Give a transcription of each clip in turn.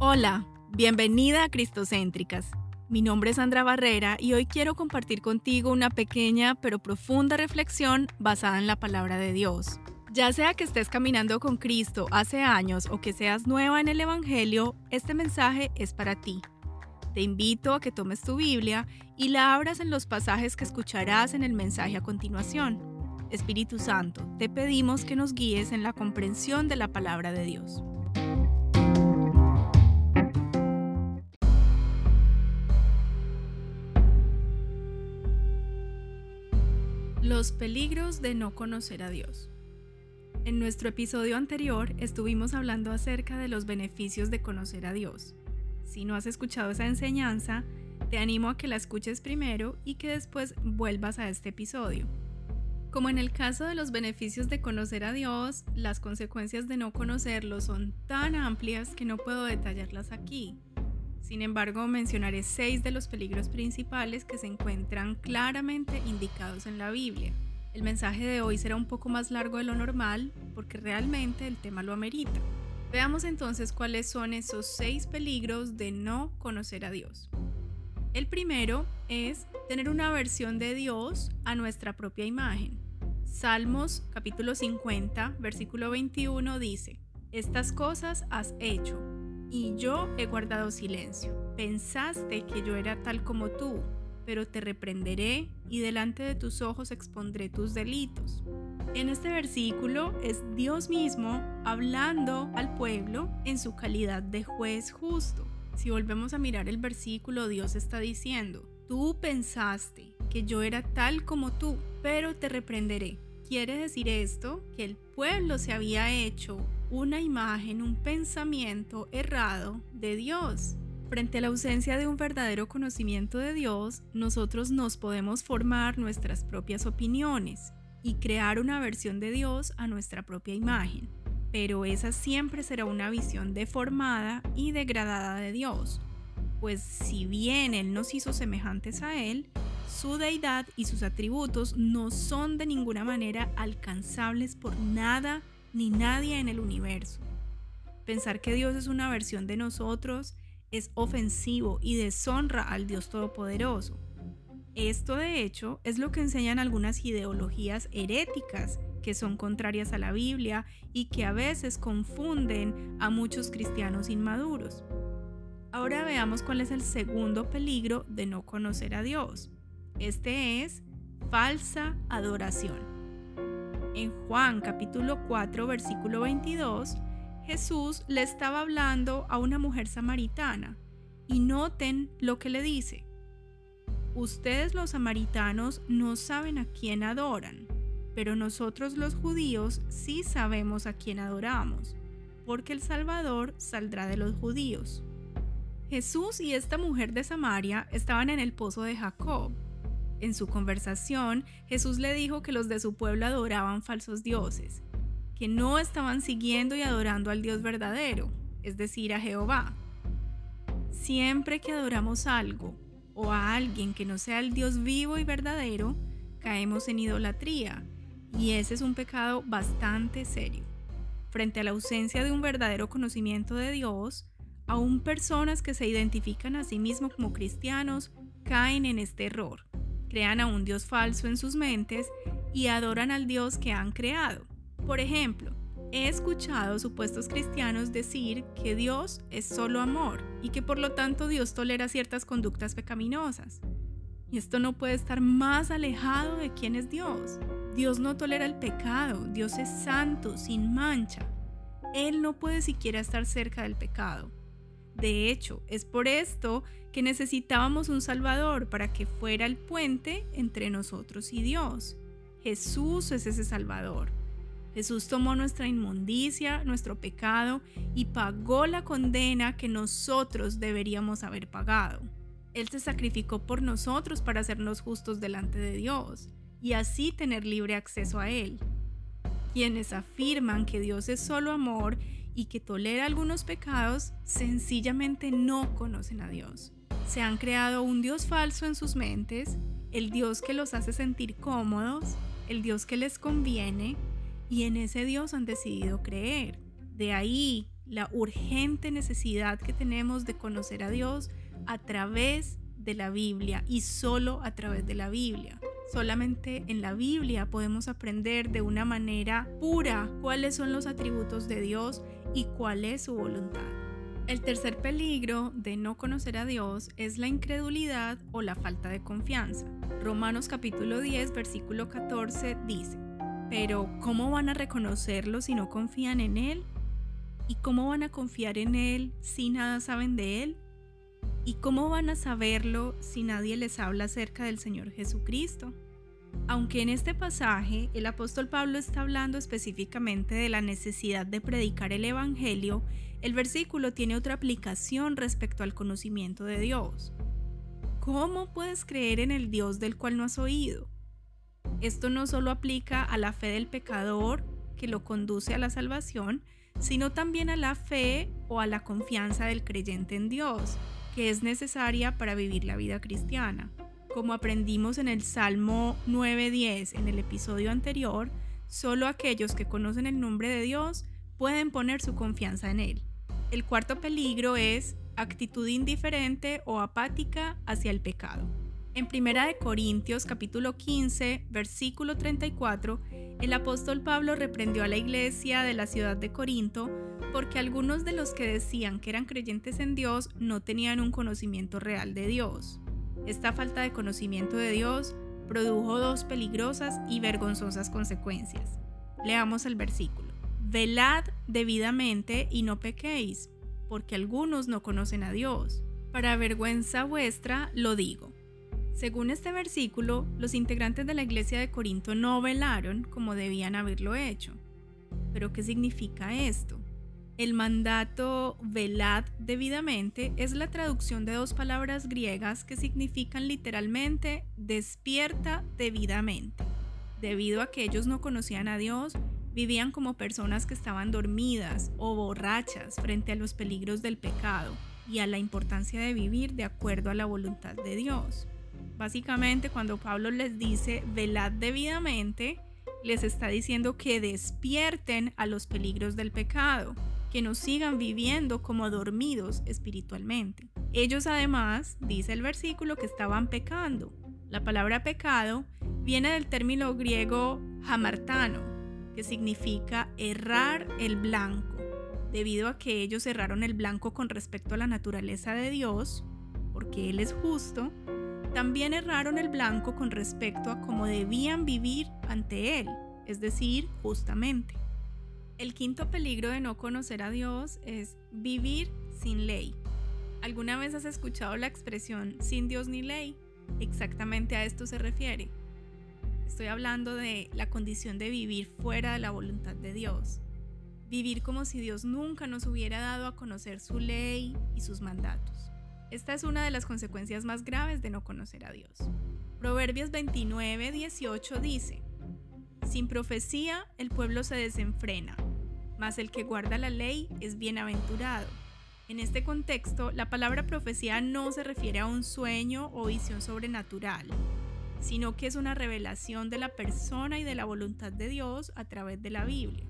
Hola, bienvenida a Cristocéntricas. Mi nombre es Sandra Barrera y hoy quiero compartir contigo una pequeña pero profunda reflexión basada en la palabra de Dios. Ya sea que estés caminando con Cristo hace años o que seas nueva en el Evangelio, este mensaje es para ti. Te invito a que tomes tu Biblia y la abras en los pasajes que escucharás en el mensaje a continuación. Espíritu Santo, te pedimos que nos guíes en la comprensión de la palabra de Dios. Los peligros de no conocer a Dios. En nuestro episodio anterior estuvimos hablando acerca de los beneficios de conocer a Dios. Si no has escuchado esa enseñanza, te animo a que la escuches primero y que después vuelvas a este episodio. Como en el caso de los beneficios de conocer a Dios, las consecuencias de no conocerlo son tan amplias que no puedo detallarlas aquí. Sin embargo, mencionaré seis de los peligros principales que se encuentran claramente indicados en la Biblia. El mensaje de hoy será un poco más largo de lo normal porque realmente el tema lo amerita. Veamos entonces cuáles son esos seis peligros de no conocer a Dios. El primero es tener una versión de Dios a nuestra propia imagen. Salmos capítulo 50, versículo 21 dice, Estas cosas has hecho y yo he guardado silencio. Pensaste que yo era tal como tú, pero te reprenderé y delante de tus ojos expondré tus delitos. En este versículo es Dios mismo hablando al pueblo en su calidad de juez justo. Si volvemos a mirar el versículo, Dios está diciendo, tú pensaste que yo era tal como tú, pero te reprenderé. Quiere decir esto que el pueblo se había hecho una imagen, un pensamiento errado de Dios. Frente a la ausencia de un verdadero conocimiento de Dios, nosotros nos podemos formar nuestras propias opiniones y crear una versión de Dios a nuestra propia imagen. Pero esa siempre será una visión deformada y degradada de Dios, pues si bien Él nos hizo semejantes a Él, su deidad y sus atributos no son de ninguna manera alcanzables por nada ni nadie en el universo. Pensar que Dios es una versión de nosotros es ofensivo y deshonra al Dios Todopoderoso. Esto de hecho es lo que enseñan algunas ideologías heréticas que son contrarias a la Biblia y que a veces confunden a muchos cristianos inmaduros. Ahora veamos cuál es el segundo peligro de no conocer a Dios. Este es falsa adoración. En Juan capítulo 4 versículo 22, Jesús le estaba hablando a una mujer samaritana y noten lo que le dice. Ustedes los samaritanos no saben a quién adoran, pero nosotros los judíos sí sabemos a quién adoramos, porque el Salvador saldrá de los judíos. Jesús y esta mujer de Samaria estaban en el pozo de Jacob, en su conversación, Jesús le dijo que los de su pueblo adoraban falsos dioses, que no estaban siguiendo y adorando al Dios verdadero, es decir, a Jehová. Siempre que adoramos algo o a alguien que no sea el Dios vivo y verdadero, caemos en idolatría, y ese es un pecado bastante serio. Frente a la ausencia de un verdadero conocimiento de Dios, aún personas que se identifican a sí mismos como cristianos caen en este error crean a un Dios falso en sus mentes y adoran al Dios que han creado. Por ejemplo, he escuchado supuestos cristianos decir que Dios es solo amor y que por lo tanto Dios tolera ciertas conductas pecaminosas. Y esto no puede estar más alejado de quién es Dios. Dios no tolera el pecado, Dios es santo, sin mancha. Él no puede siquiera estar cerca del pecado. De hecho, es por esto que necesitábamos un Salvador para que fuera el puente entre nosotros y Dios. Jesús es ese Salvador. Jesús tomó nuestra inmundicia, nuestro pecado y pagó la condena que nosotros deberíamos haber pagado. Él se sacrificó por nosotros para hacernos justos delante de Dios y así tener libre acceso a Él. Quienes afirman que Dios es solo amor y que tolera algunos pecados, sencillamente no conocen a Dios. Se han creado un Dios falso en sus mentes, el Dios que los hace sentir cómodos, el Dios que les conviene, y en ese Dios han decidido creer. De ahí la urgente necesidad que tenemos de conocer a Dios a través de la Biblia y solo a través de la Biblia. Solamente en la Biblia podemos aprender de una manera pura cuáles son los atributos de Dios y cuál es su voluntad. El tercer peligro de no conocer a Dios es la incredulidad o la falta de confianza. Romanos capítulo 10 versículo 14 dice, pero ¿cómo van a reconocerlo si no confían en Él? ¿Y cómo van a confiar en Él si nada saben de Él? ¿Y cómo van a saberlo si nadie les habla acerca del Señor Jesucristo? Aunque en este pasaje el apóstol Pablo está hablando específicamente de la necesidad de predicar el Evangelio, el versículo tiene otra aplicación respecto al conocimiento de Dios. ¿Cómo puedes creer en el Dios del cual no has oído? Esto no solo aplica a la fe del pecador que lo conduce a la salvación, sino también a la fe o a la confianza del creyente en Dios, que es necesaria para vivir la vida cristiana. Como aprendimos en el Salmo 9.10 en el episodio anterior, solo aquellos que conocen el nombre de Dios pueden poner su confianza en Él. El cuarto peligro es actitud indiferente o apática hacia el pecado. En 1 Corintios capítulo 15, versículo 34, el apóstol Pablo reprendió a la iglesia de la ciudad de Corinto porque algunos de los que decían que eran creyentes en Dios no tenían un conocimiento real de Dios. Esta falta de conocimiento de Dios produjo dos peligrosas y vergonzosas consecuencias. Leamos el versículo. Velad debidamente y no pequéis, porque algunos no conocen a Dios. Para vergüenza vuestra lo digo. Según este versículo, los integrantes de la iglesia de Corinto no velaron como debían haberlo hecho. ¿Pero qué significa esto? El mandato velad debidamente es la traducción de dos palabras griegas que significan literalmente despierta debidamente. Debido a que ellos no conocían a Dios, vivían como personas que estaban dormidas o borrachas frente a los peligros del pecado y a la importancia de vivir de acuerdo a la voluntad de Dios. Básicamente cuando Pablo les dice velad debidamente, les está diciendo que despierten a los peligros del pecado, que no sigan viviendo como dormidos espiritualmente. Ellos además, dice el versículo, que estaban pecando. La palabra pecado viene del término griego hamartano, que significa errar el blanco. Debido a que ellos erraron el blanco con respecto a la naturaleza de Dios, porque Él es justo, también erraron el blanco con respecto a cómo debían vivir ante Él, es decir, justamente. El quinto peligro de no conocer a Dios es vivir sin ley. ¿Alguna vez has escuchado la expresión sin Dios ni ley? Exactamente a esto se refiere. Estoy hablando de la condición de vivir fuera de la voluntad de Dios. Vivir como si Dios nunca nos hubiera dado a conocer su ley y sus mandatos. Esta es una de las consecuencias más graves de no conocer a Dios. Proverbios 29, 18 dice, Sin profecía el pueblo se desenfrena, mas el que guarda la ley es bienaventurado. En este contexto, la palabra profecía no se refiere a un sueño o visión sobrenatural, sino que es una revelación de la persona y de la voluntad de Dios a través de la Biblia.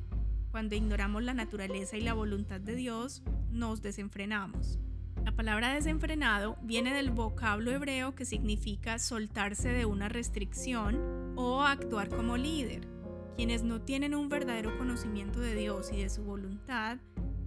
Cuando ignoramos la naturaleza y la voluntad de Dios, nos desenfrenamos. La palabra desenfrenado viene del vocablo hebreo que significa soltarse de una restricción o actuar como líder. Quienes no tienen un verdadero conocimiento de Dios y de su voluntad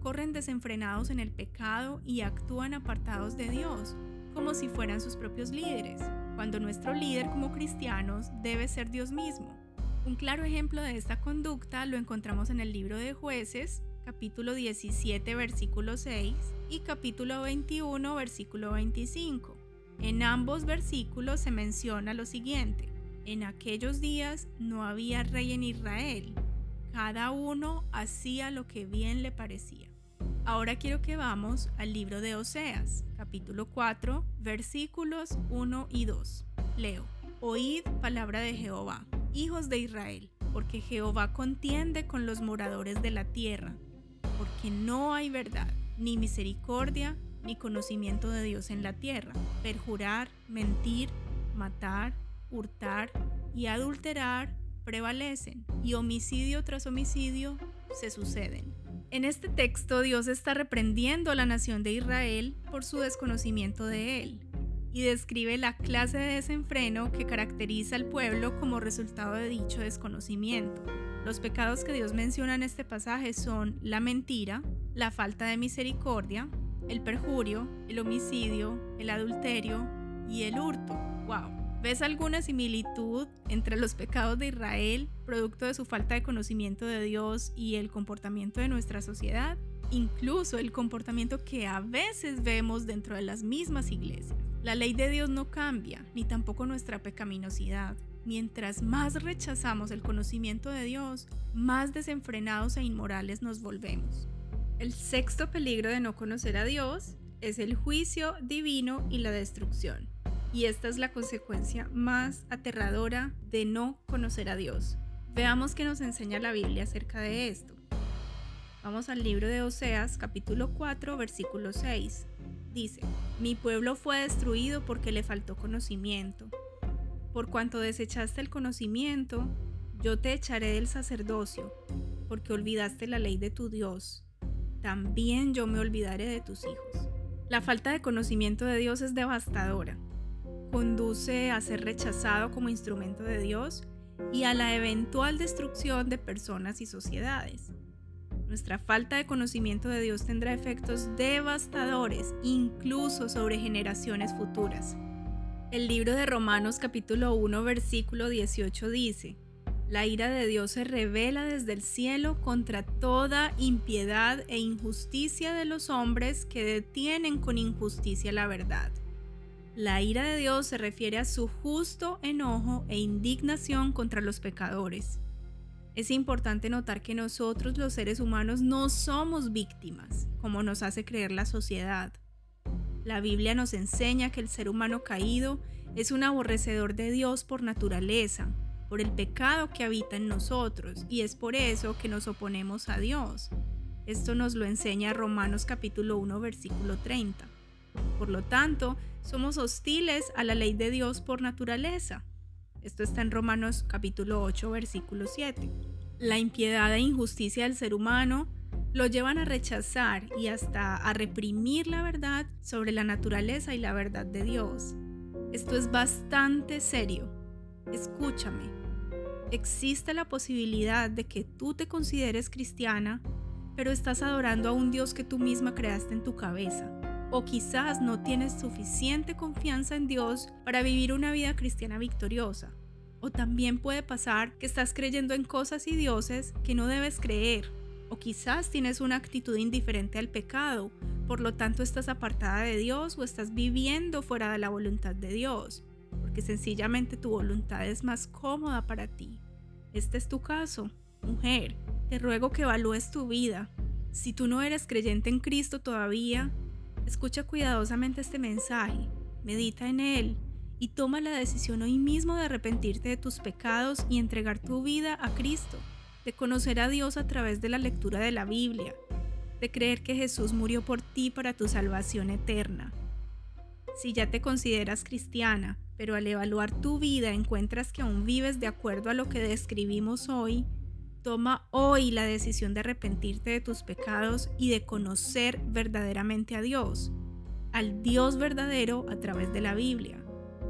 corren desenfrenados en el pecado y actúan apartados de Dios, como si fueran sus propios líderes, cuando nuestro líder como cristianos debe ser Dios mismo. Un claro ejemplo de esta conducta lo encontramos en el libro de jueces, capítulo 17, versículo 6 y capítulo 21, versículo 25. En ambos versículos se menciona lo siguiente. En aquellos días no había rey en Israel. Cada uno hacía lo que bien le parecía. Ahora quiero que vamos al libro de Oseas, capítulo 4, versículos 1 y 2. Leo. Oíd palabra de Jehová, hijos de Israel, porque Jehová contiende con los moradores de la tierra porque no hay verdad, ni misericordia, ni conocimiento de Dios en la tierra. Perjurar, mentir, matar, hurtar y adulterar prevalecen, y homicidio tras homicidio se suceden. En este texto Dios está reprendiendo a la nación de Israel por su desconocimiento de Él y describe la clase de desenfreno que caracteriza al pueblo como resultado de dicho desconocimiento. Los pecados que Dios menciona en este pasaje son la mentira, la falta de misericordia, el perjurio, el homicidio, el adulterio y el hurto. ¡Wow! ¿Ves alguna similitud entre los pecados de Israel, producto de su falta de conocimiento de Dios, y el comportamiento de nuestra sociedad? Incluso el comportamiento que a veces vemos dentro de las mismas iglesias. La ley de Dios no cambia, ni tampoco nuestra pecaminosidad. Mientras más rechazamos el conocimiento de Dios, más desenfrenados e inmorales nos volvemos. El sexto peligro de no conocer a Dios es el juicio divino y la destrucción. Y esta es la consecuencia más aterradora de no conocer a Dios. Veamos qué nos enseña la Biblia acerca de esto. Vamos al libro de Oseas capítulo 4 versículo 6. Dice, mi pueblo fue destruido porque le faltó conocimiento. Por cuanto desechaste el conocimiento, yo te echaré del sacerdocio, porque olvidaste la ley de tu Dios. También yo me olvidaré de tus hijos. La falta de conocimiento de Dios es devastadora conduce a ser rechazado como instrumento de Dios y a la eventual destrucción de personas y sociedades. Nuestra falta de conocimiento de Dios tendrá efectos devastadores incluso sobre generaciones futuras. El libro de Romanos capítulo 1 versículo 18 dice, La ira de Dios se revela desde el cielo contra toda impiedad e injusticia de los hombres que detienen con injusticia la verdad. La ira de Dios se refiere a su justo enojo e indignación contra los pecadores. Es importante notar que nosotros los seres humanos no somos víctimas, como nos hace creer la sociedad. La Biblia nos enseña que el ser humano caído es un aborrecedor de Dios por naturaleza, por el pecado que habita en nosotros, y es por eso que nos oponemos a Dios. Esto nos lo enseña Romanos capítulo 1 versículo 30. Por lo tanto, somos hostiles a la ley de Dios por naturaleza. Esto está en Romanos capítulo 8, versículo 7. La impiedad e injusticia del ser humano lo llevan a rechazar y hasta a reprimir la verdad sobre la naturaleza y la verdad de Dios. Esto es bastante serio. Escúchame. Existe la posibilidad de que tú te consideres cristiana, pero estás adorando a un Dios que tú misma creaste en tu cabeza. O quizás no tienes suficiente confianza en Dios para vivir una vida cristiana victoriosa. O también puede pasar que estás creyendo en cosas y dioses que no debes creer. O quizás tienes una actitud indiferente al pecado, por lo tanto estás apartada de Dios o estás viviendo fuera de la voluntad de Dios, porque sencillamente tu voluntad es más cómoda para ti. Este es tu caso, mujer. Te ruego que evalúes tu vida. Si tú no eres creyente en Cristo todavía, Escucha cuidadosamente este mensaje, medita en él y toma la decisión hoy mismo de arrepentirte de tus pecados y entregar tu vida a Cristo, de conocer a Dios a través de la lectura de la Biblia, de creer que Jesús murió por ti para tu salvación eterna. Si ya te consideras cristiana, pero al evaluar tu vida encuentras que aún vives de acuerdo a lo que describimos hoy, Toma hoy la decisión de arrepentirte de tus pecados y de conocer verdaderamente a Dios, al Dios verdadero a través de la Biblia.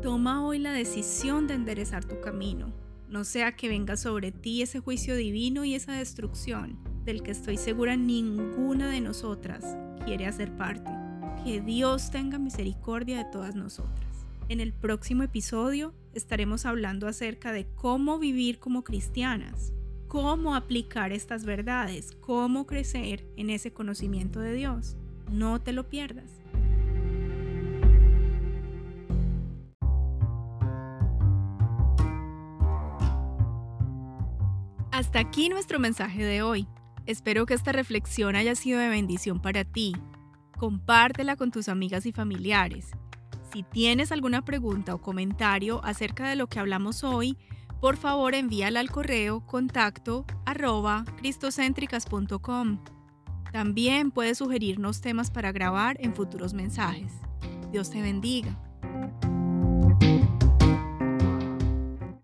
Toma hoy la decisión de enderezar tu camino, no sea que venga sobre ti ese juicio divino y esa destrucción del que estoy segura ninguna de nosotras quiere hacer parte. Que Dios tenga misericordia de todas nosotras. En el próximo episodio estaremos hablando acerca de cómo vivir como cristianas cómo aplicar estas verdades, cómo crecer en ese conocimiento de Dios. No te lo pierdas. Hasta aquí nuestro mensaje de hoy. Espero que esta reflexión haya sido de bendición para ti. Compártela con tus amigas y familiares. Si tienes alguna pregunta o comentario acerca de lo que hablamos hoy, por favor envíala al correo contacto arroba. También puedes sugerirnos temas para grabar en futuros mensajes. Dios te bendiga.